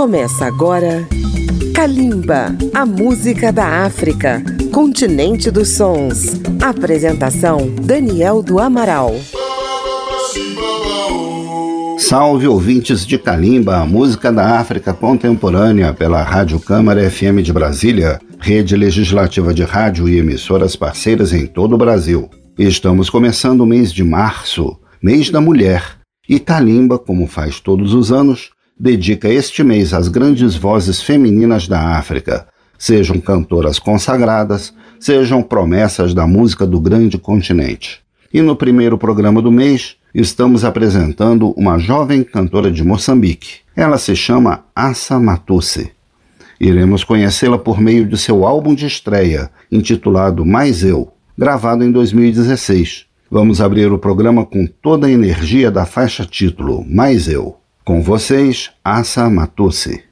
Começa agora Kalimba, a música da África, continente dos sons. Apresentação Daniel do Amaral. Salve ouvintes de Kalimba, a música da África contemporânea pela Rádio Câmara FM de Brasília, rede legislativa de rádio e emissoras parceiras em todo o Brasil. Estamos começando o mês de março, mês da mulher, e Kalimba, como faz todos os anos, dedica este mês às grandes vozes femininas da África, sejam cantoras consagradas, sejam promessas da música do grande continente. E no primeiro programa do mês, estamos apresentando uma jovem cantora de Moçambique. Ela se chama Assa Matusse. Iremos conhecê-la por meio de seu álbum de estreia, intitulado Mais Eu, gravado em 2016. Vamos abrir o programa com toda a energia da faixa título Mais Eu. Com vocês, Assa Matusse.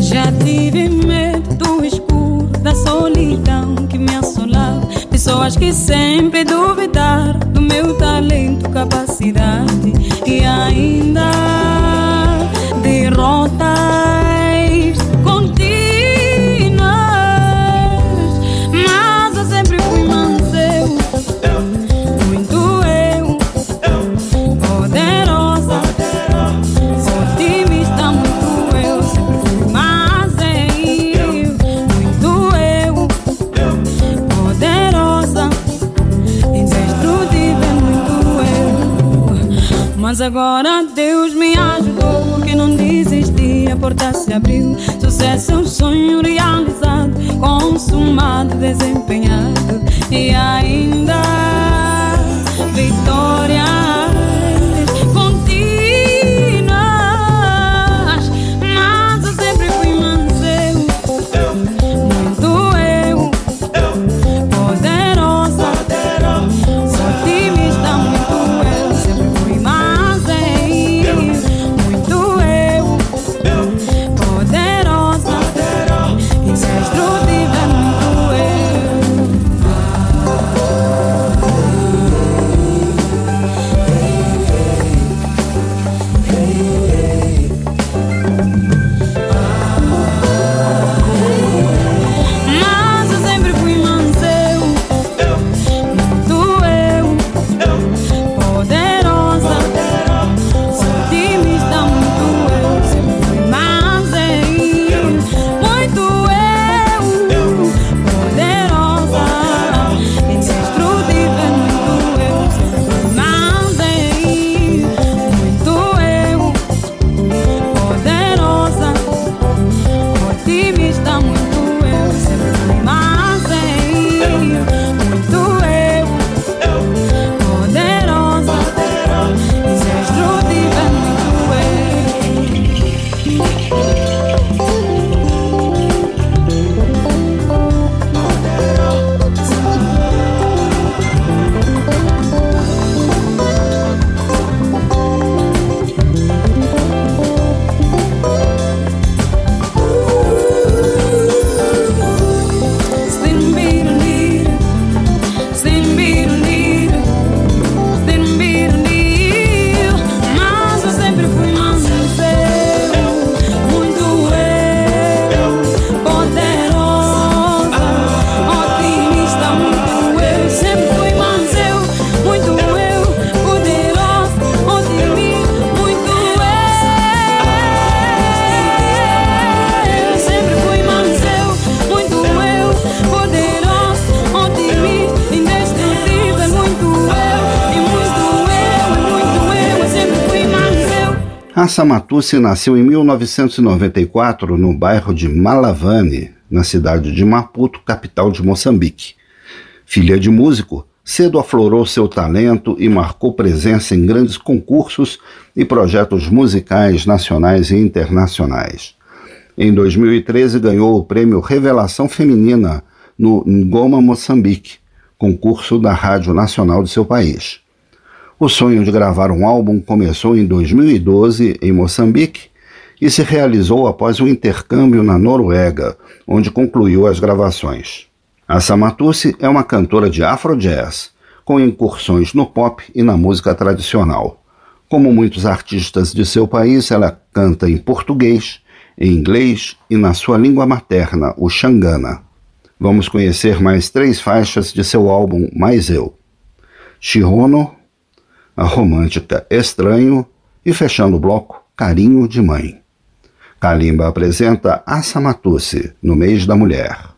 Já tive medo do escuro, da solidão que me assolava. Pessoas que sempre duvidaram Mas agora Deus me ajudou Que não desisti, a porta se abriu. Sucesso é um sonho realizado Consumado, desempenhado. E ainda Massa Matusse nasceu em 1994 no bairro de Malavane, na cidade de Maputo, capital de Moçambique. Filha de músico, cedo aflorou seu talento e marcou presença em grandes concursos e projetos musicais nacionais e internacionais. Em 2013 ganhou o prêmio Revelação Feminina no Ngoma Moçambique, concurso da Rádio Nacional de seu país. O sonho de gravar um álbum começou em 2012 em Moçambique e se realizou após um intercâmbio na Noruega, onde concluiu as gravações. A Samatusi é uma cantora de afro-jazz, com incursões no pop e na música tradicional. Como muitos artistas de seu país, ela canta em português, em inglês e na sua língua materna, o Xangana. Vamos conhecer mais três faixas de seu álbum Mais Eu. Chirono, a romântica Estranho e fechando o bloco, Carinho de Mãe. Kalimba apresenta Assamatusse no mês da mulher.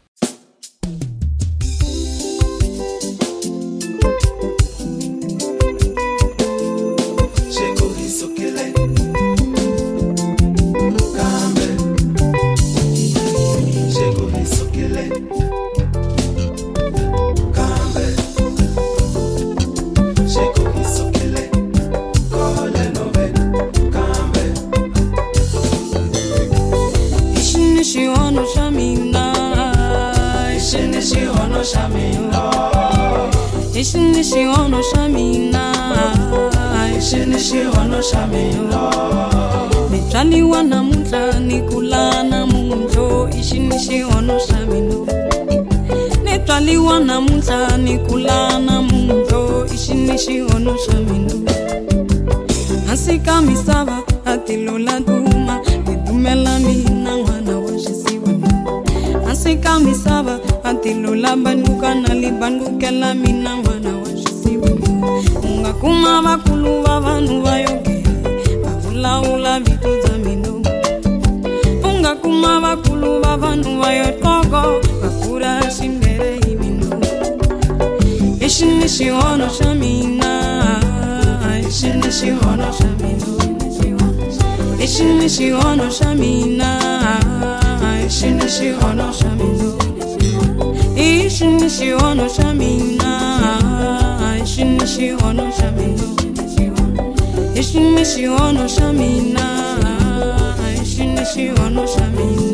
ṣíṣí ọ̀nà ṣàmì náà ìṣíníṣí ọ̀nà ṣàmì ló ìṣíníṣí ọ̀nà ṣàmì shamina, ìṣíníṣí ọ̀nà ṣàmì ló ìṣíníṣí ọ̀nà ṣàmì náà ìṣíníṣí ọ̀nà ṣàmì ló.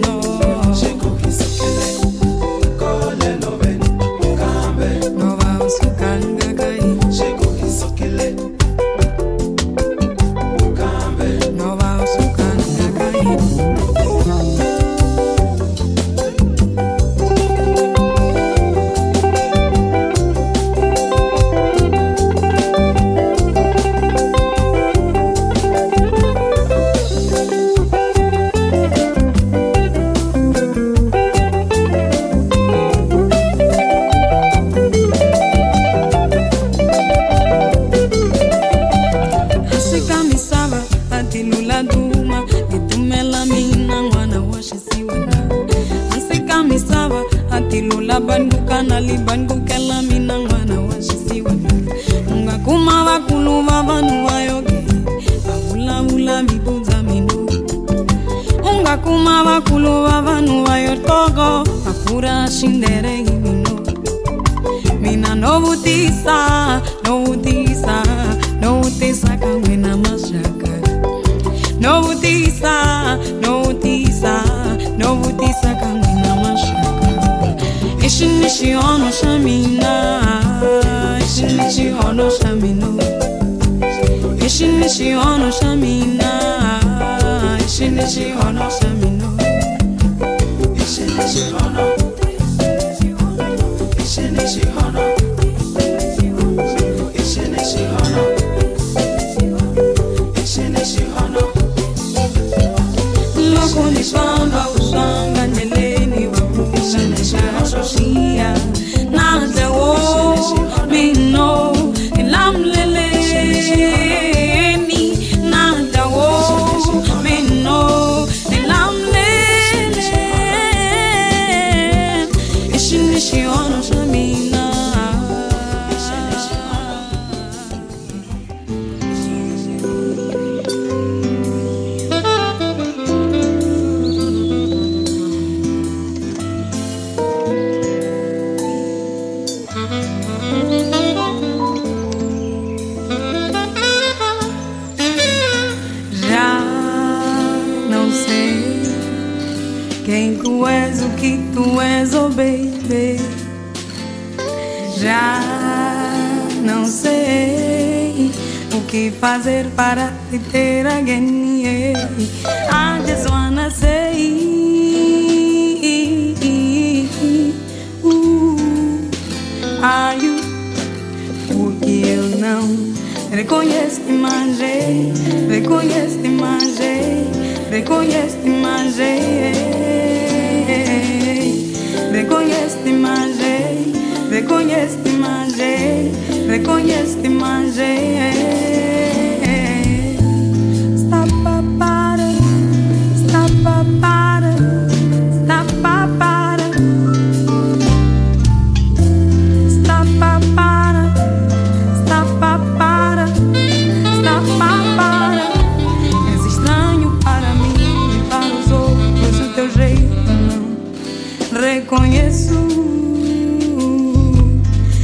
conheço.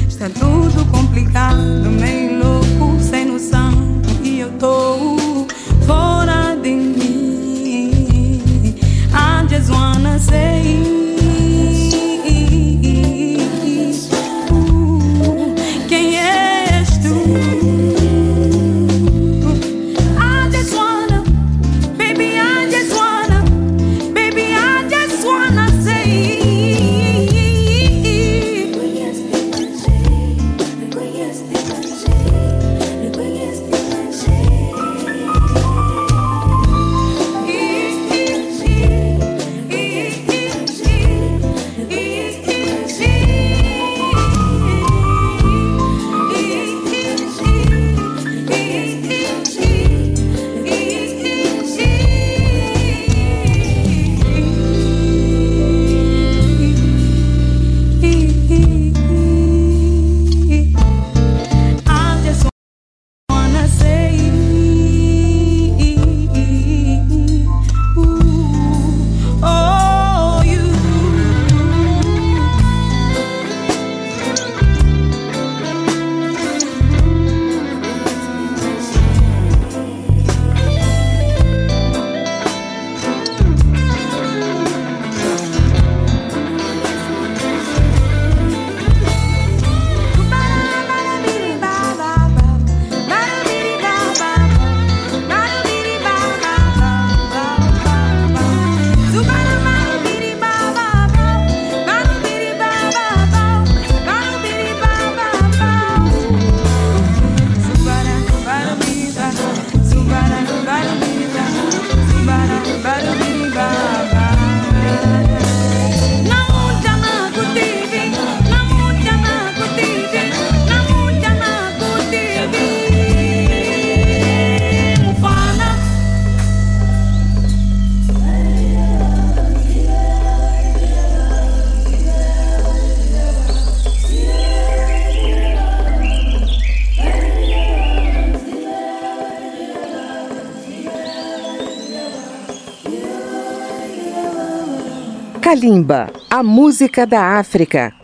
Está tudo complicado. Kalimba, a música da África.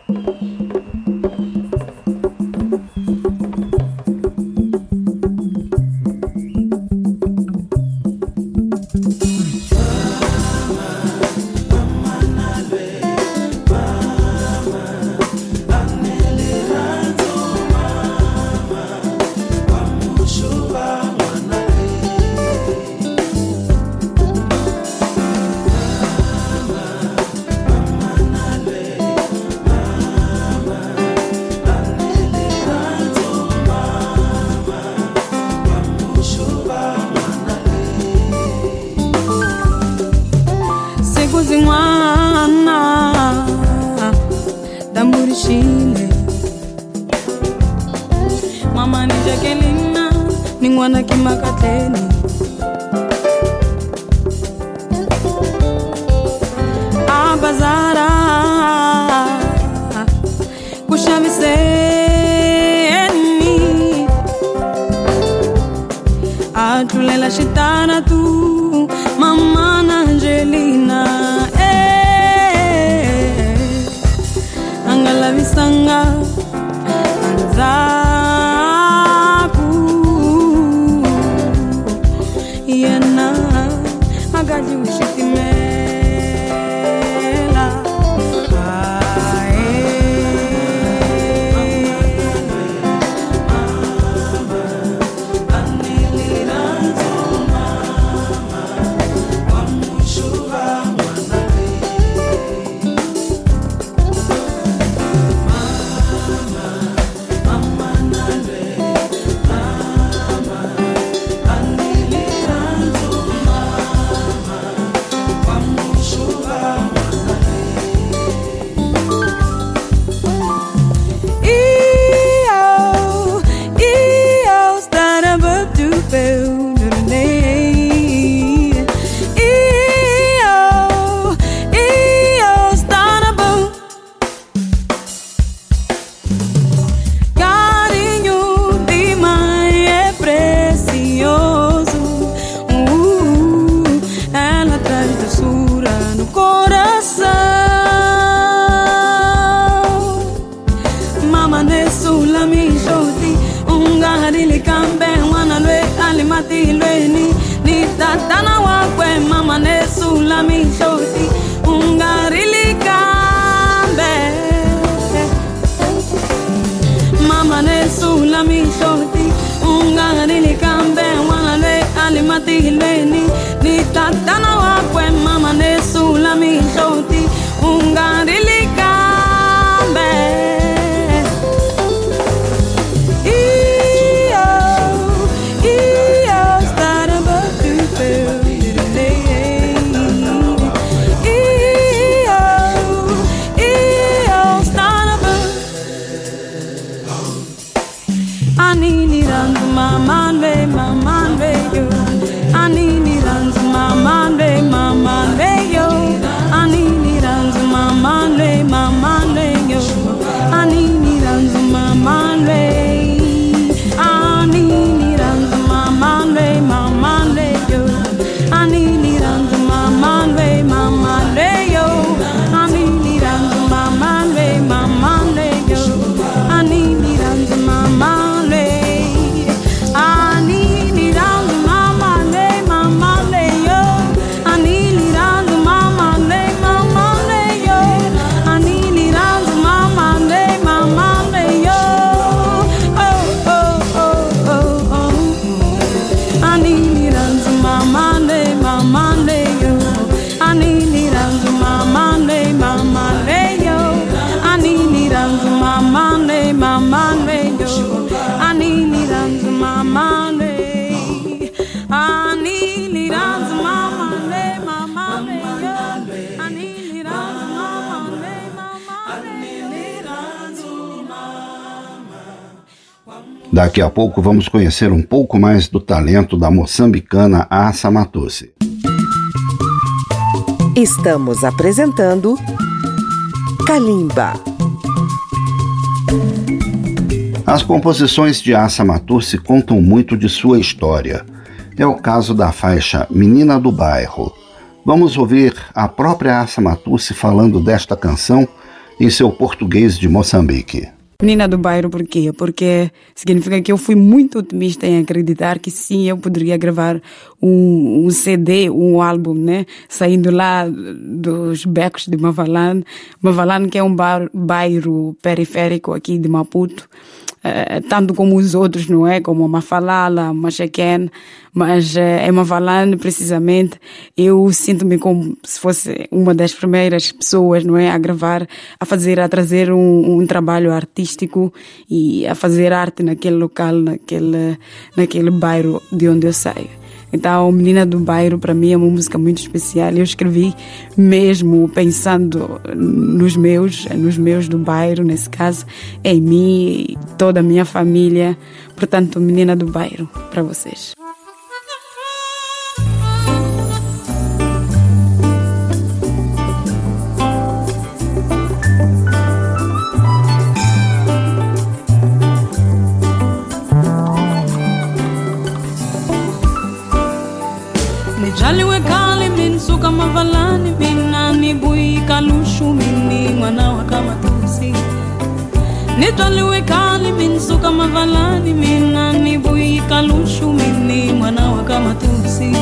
lasciatà amane sula mi shoti ungane ni kambe wale alimati leni. Ni tatana wa kwe mama ne sula mi shoti ungane Daqui a pouco vamos conhecer um pouco mais do talento da moçambicana Assa Matusse. Estamos apresentando Kalimba. As composições de Assa Matusse contam muito de sua história. É o caso da faixa Menina do Bairro. Vamos ouvir a própria Assa Matusse falando desta canção em seu português de Moçambique. Menina do bairro, por quê? Porque significa que eu fui muito otimista em acreditar que sim, eu poderia gravar um, um CD, um álbum, né? Saindo lá dos becos de Mavalane. Mavalane que é um bar, bairro periférico aqui de Maputo. Uh, tanto como os outros, não é? Como a Mafalala, Machequen, mas uh, em Mavalane, precisamente, eu sinto-me como se fosse uma das primeiras pessoas, não é? A gravar, a fazer, a trazer um, um trabalho artístico e a fazer arte naquele local, naquele, naquele bairro de onde eu saio. Então, Menina do Bairro, para mim, é uma música muito especial. Eu escrevi mesmo pensando nos meus, nos meus do bairro, nesse caso, em mim e toda a minha família. Portanto, Menina do Bairro, para vocês. zaliwe kali minsuka mavalani vinani bui kalushu mini mwana wa kamatusi nitwaliwe kali minsuka mavalani minani bui kalushu mini mwana wa kamatusi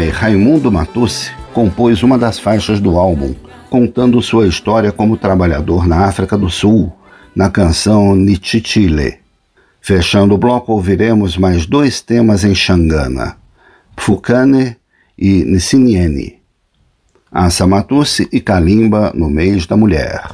pai, Raimundo Matucci, compôs uma das faixas do álbum, contando sua história como trabalhador na África do Sul, na canção Nichichile. Fechando o bloco, ouviremos mais dois temas em Xangana, Fukane e Nsiniene. Assa Matucci e Kalimba no mês da mulher.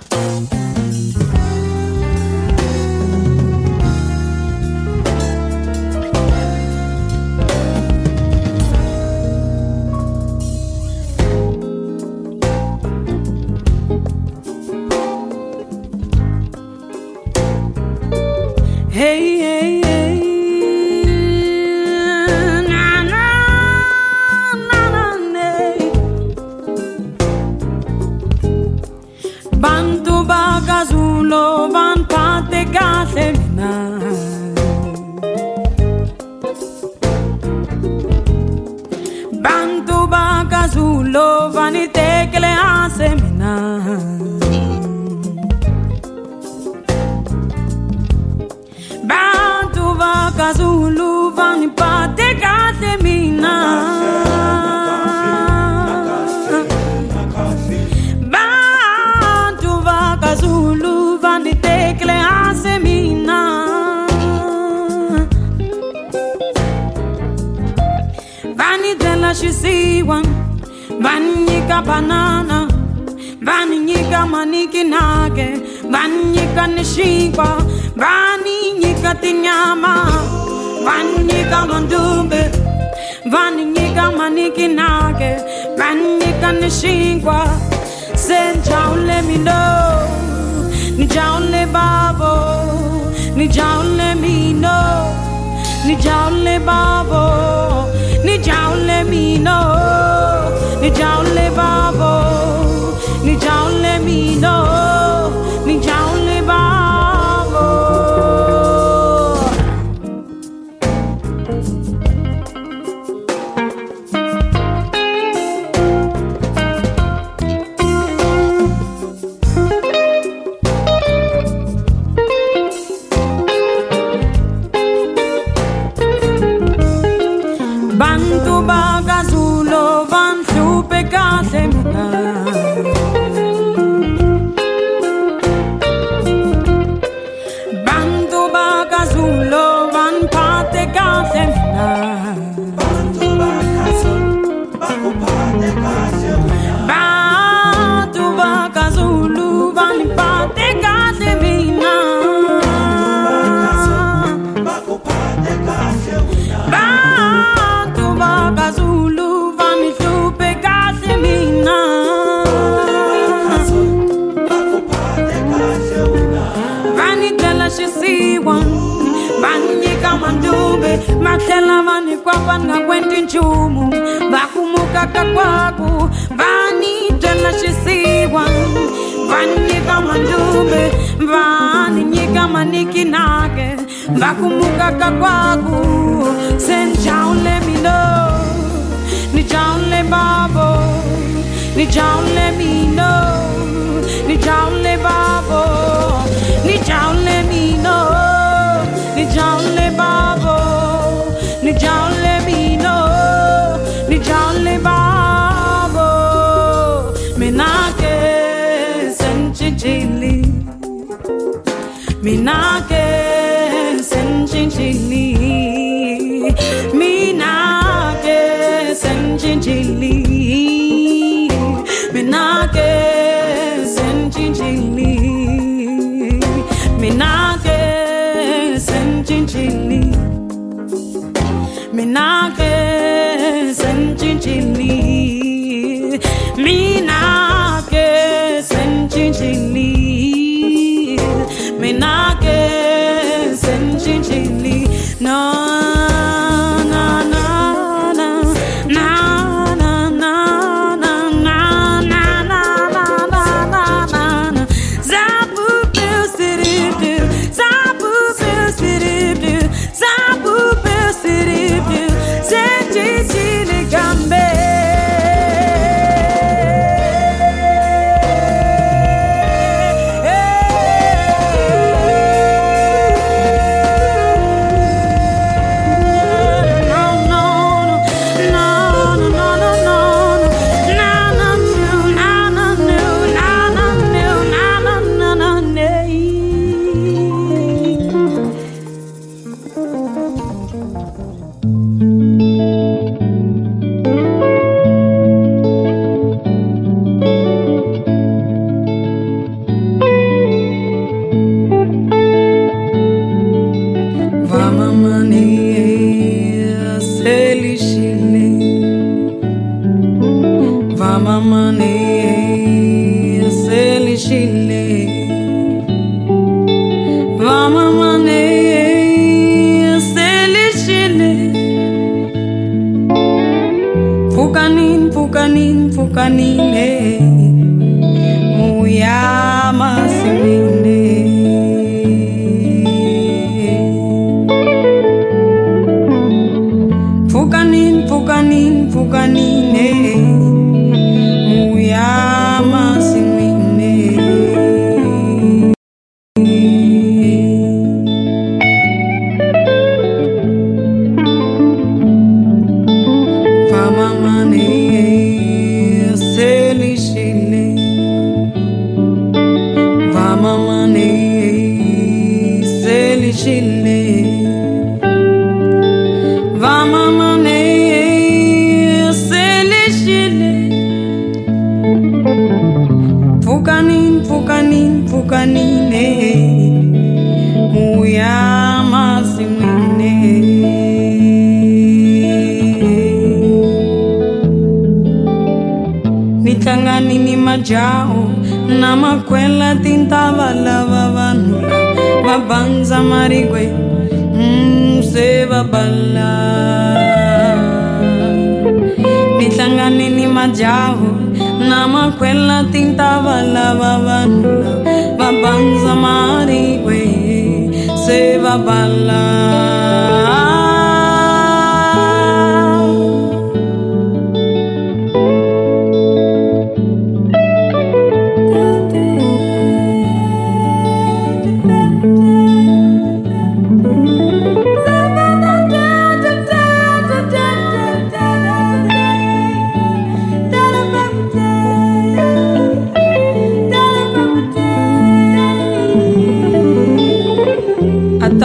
em mim.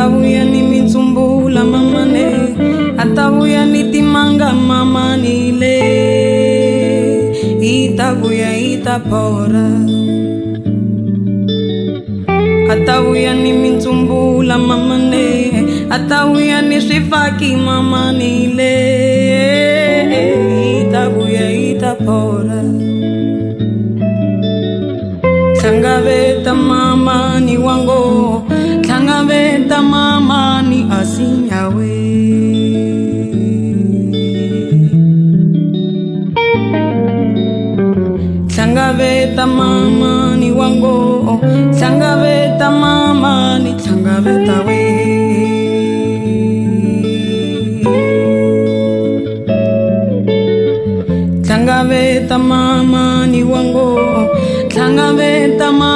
Atavuya ni mitsumbula mamane atavuya ni timanga mamanile itavuya itapora atavuya ni mitsumbula mamane atavuya ni swifaki mamanile itavuya itapora tlangaveta mamani wango Tangaveta mama ni wango. Tangaveta mama ni tangaveta we. Tangaveta mama ni wango. Tangaveta mama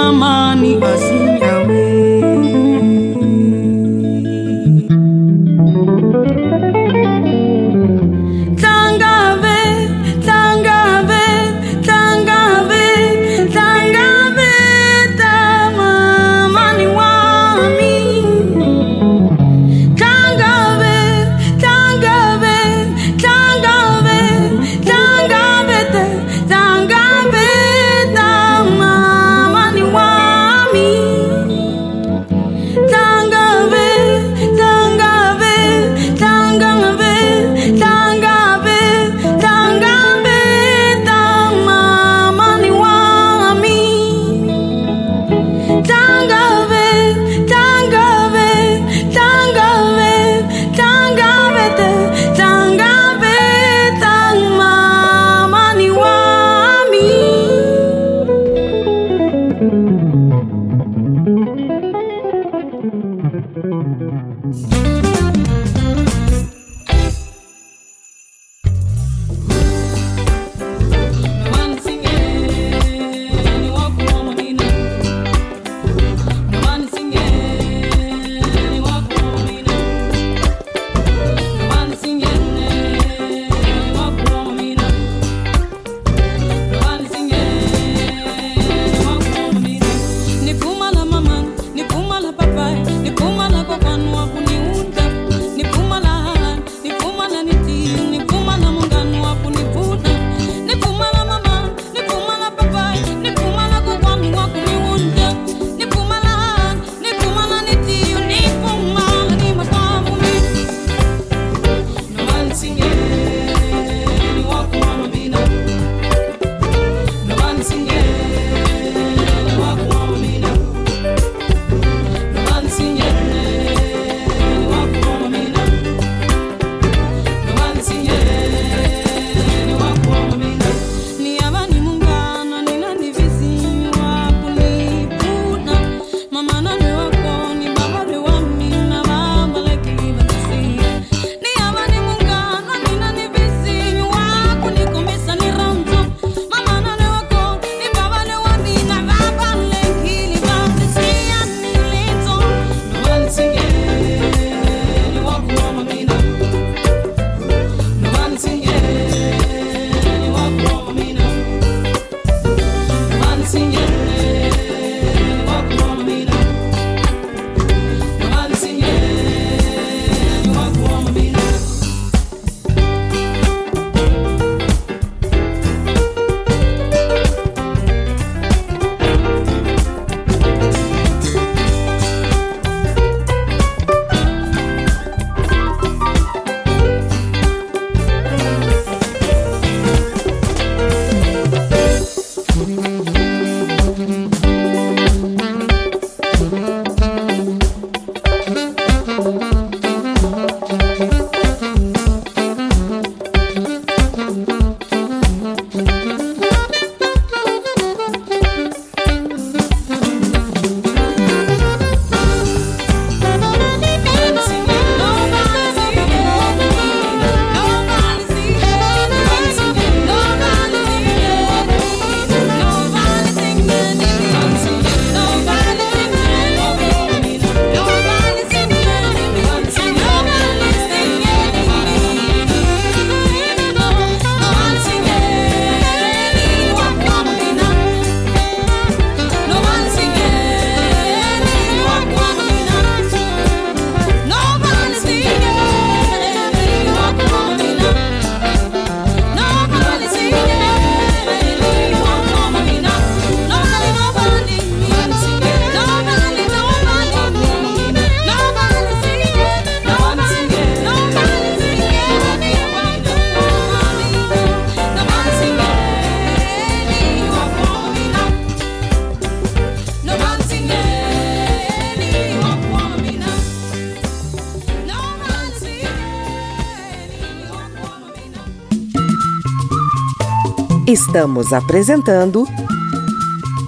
Estamos apresentando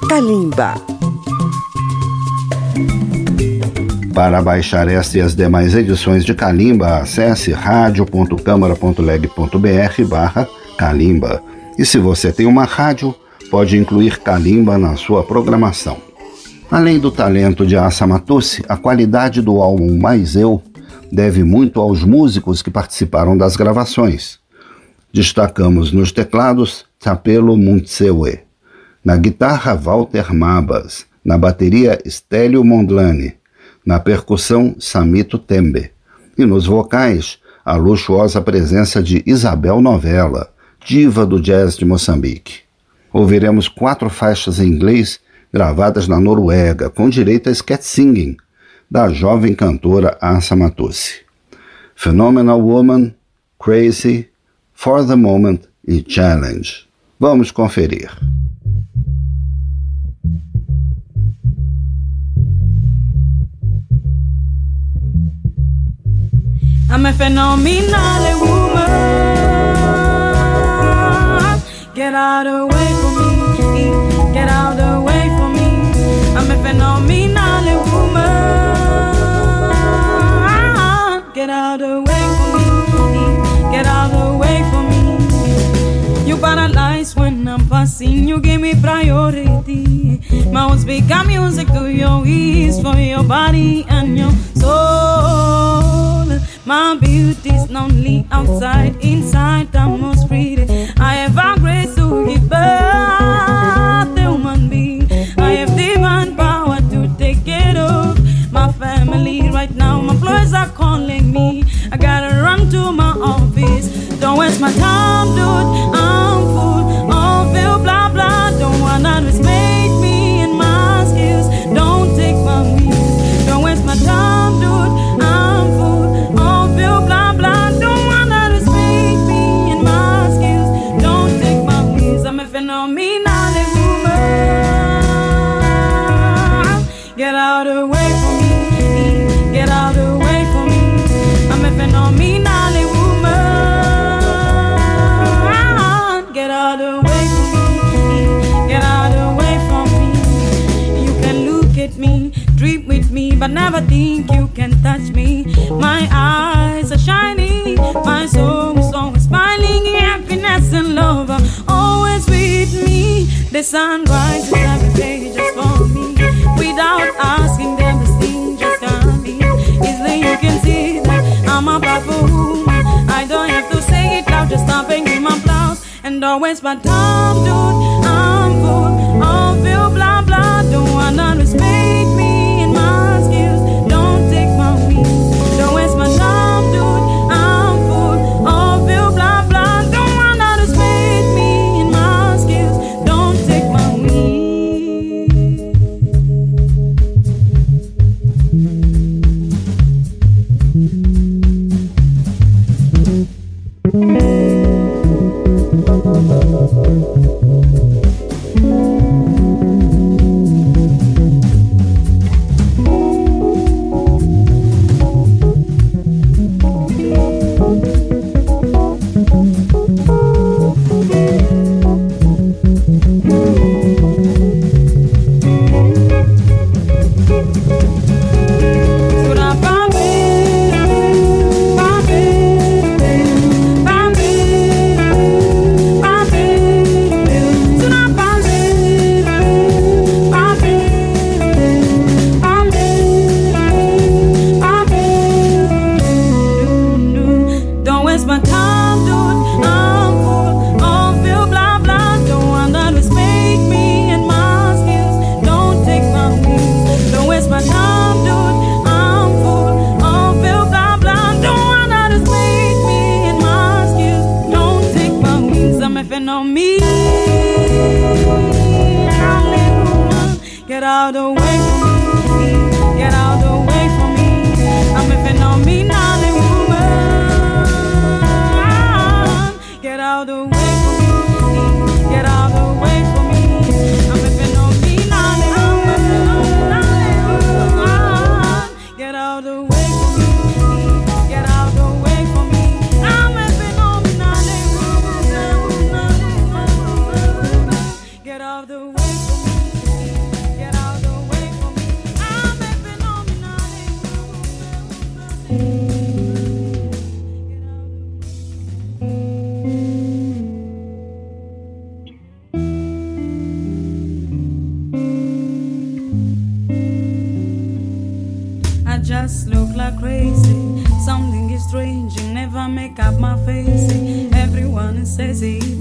Kalimba. Para baixar esta e as demais edições de Kalimba, acesse radio.câmara.leg.br barra Kalimba. E se você tem uma rádio, pode incluir Kalimba na sua programação. Além do talento de Assa Matusse, a qualidade do álbum Mais Eu deve muito aos músicos que participaram das gravações. Destacamos nos teclados Tapelo Muntsewe, na guitarra Walter Mabas, na bateria Stélio Mondlane, na percussão Samito Tembe e nos vocais a luxuosa presença de Isabel Novella, diva do jazz de Moçambique. Ouviremos quatro faixas em inglês gravadas na Noruega, com direito a scat singing, da jovem cantora Asa Matusse. Phenomenal Woman, Crazy, For the Moment e Challenge. Vamos conferir. I'm a phenomenal woman. Get out of the way for me. Get out of the way for me. I'm a phenomenal woman. Get out of the way for me. Get out of the way for me. You when I'm passing. You give me priority. My words become music to your ears for your body and your soul. My beauty's lonely outside, inside I'm most pretty. I have a grace to give birth to human being. I have divine power to take care of my family right now. My employees are calling me. I gotta run to my office. Don't waste my time, dude. I'm My eyes are shining, my soul is always smiling. Happiness and love are always with me. The sun rises every day just for me. Without asking them, this thing just coming. Easily you can see that I'm a powerful. I don't have to say it loud, just stopping in my blouse. And always my time, dude.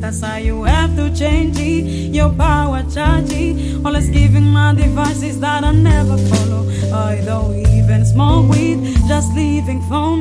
That's why you have to change it. Your power charge it. Always giving my devices that I never follow. I don't even smoke weed, just leaving phone.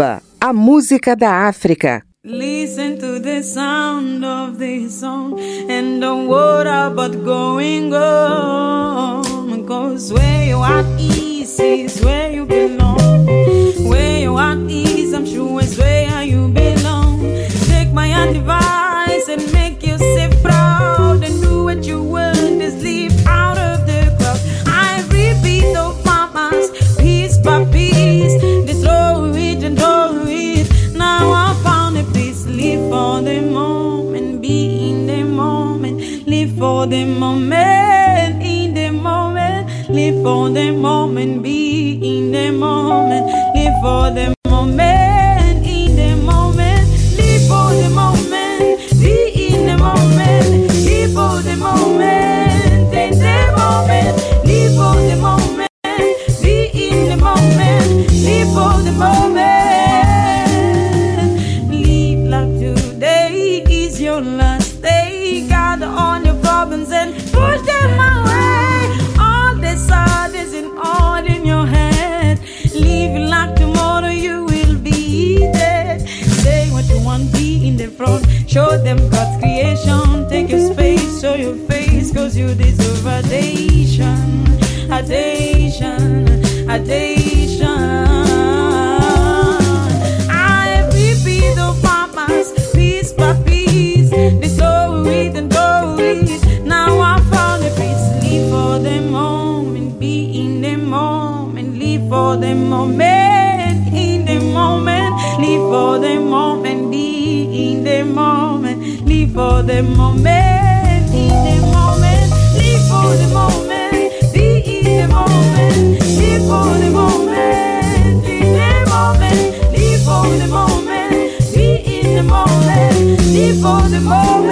Samba, a música da África. Listen to the sound of this song and don't worry about going home. Cause where you are is, is where you belong. Where you are is, I'm sure is where you belong. Take my advice. for the moment, in the moment, live for the moment, be in the moment, live for the I repeat by and. Now I found live for the moment, be in the moment, live for the moment, in the moment, live for the moment, be in the moment, live for the moment. Moment, live for the moment.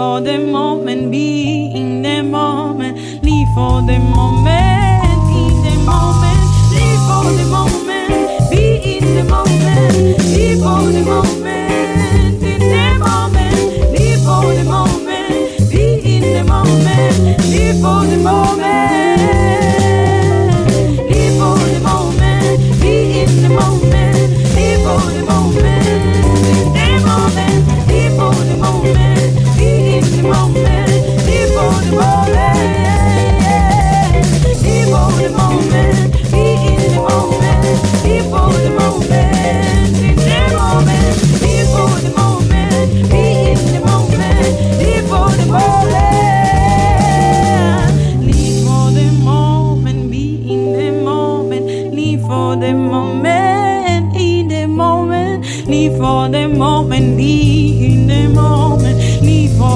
for the moment, be in the moment, live for the moment, in the moment, live for the moment, be in the moment, live for the moment, in the moment, live for the moment, be in the moment, live for the moment.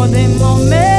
Of the moment.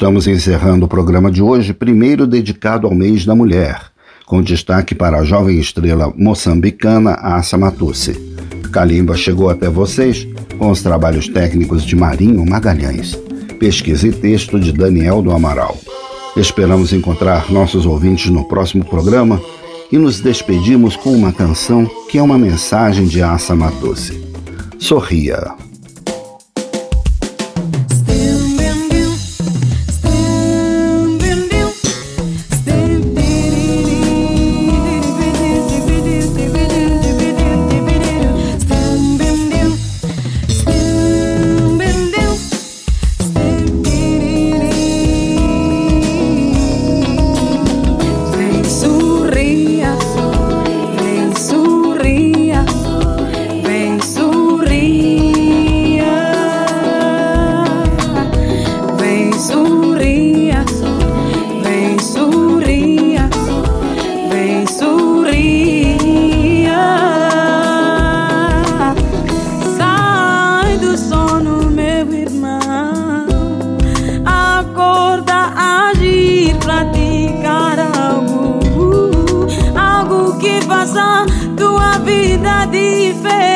Estamos encerrando o programa de hoje, primeiro dedicado ao mês da mulher, com destaque para a jovem estrela moçambicana Assa Matusse. Kalimba chegou até vocês com os trabalhos técnicos de Marinho Magalhães. Pesquisa e texto de Daniel do Amaral. Esperamos encontrar nossos ouvintes no próximo programa e nos despedimos com uma canção que é uma mensagem de Assa Matusse. Sorria. goza tua vida diferente.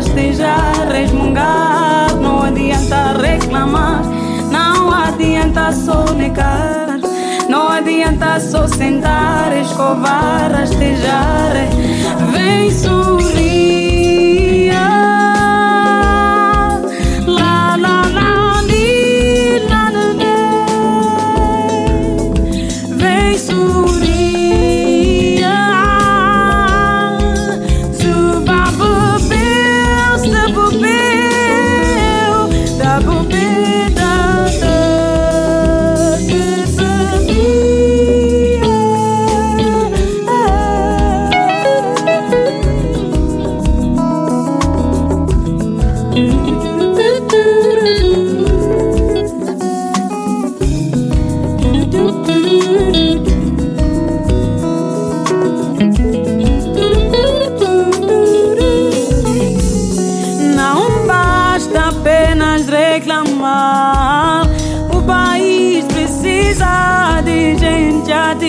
Rastejar, resmungar, não adianta reclamar, não adianta só negar, não adianta só sentar, escovar, rastejar, vem sorrir.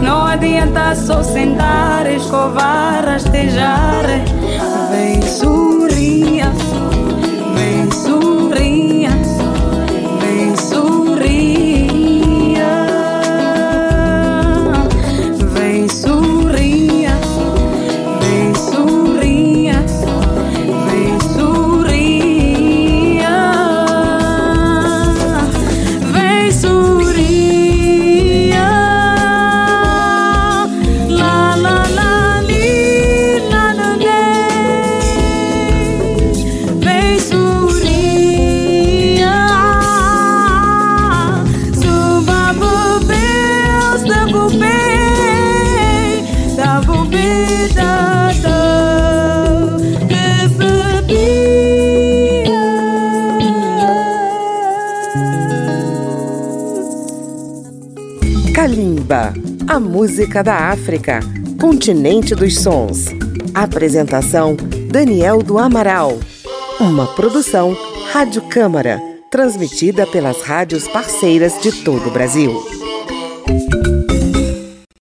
Não adianta só sentar, escovar, rastejar. Vem sorria, vem música da África, continente dos sons. Apresentação: Daniel do Amaral. Uma produção Rádio Câmara, transmitida pelas rádios parceiras de todo o Brasil.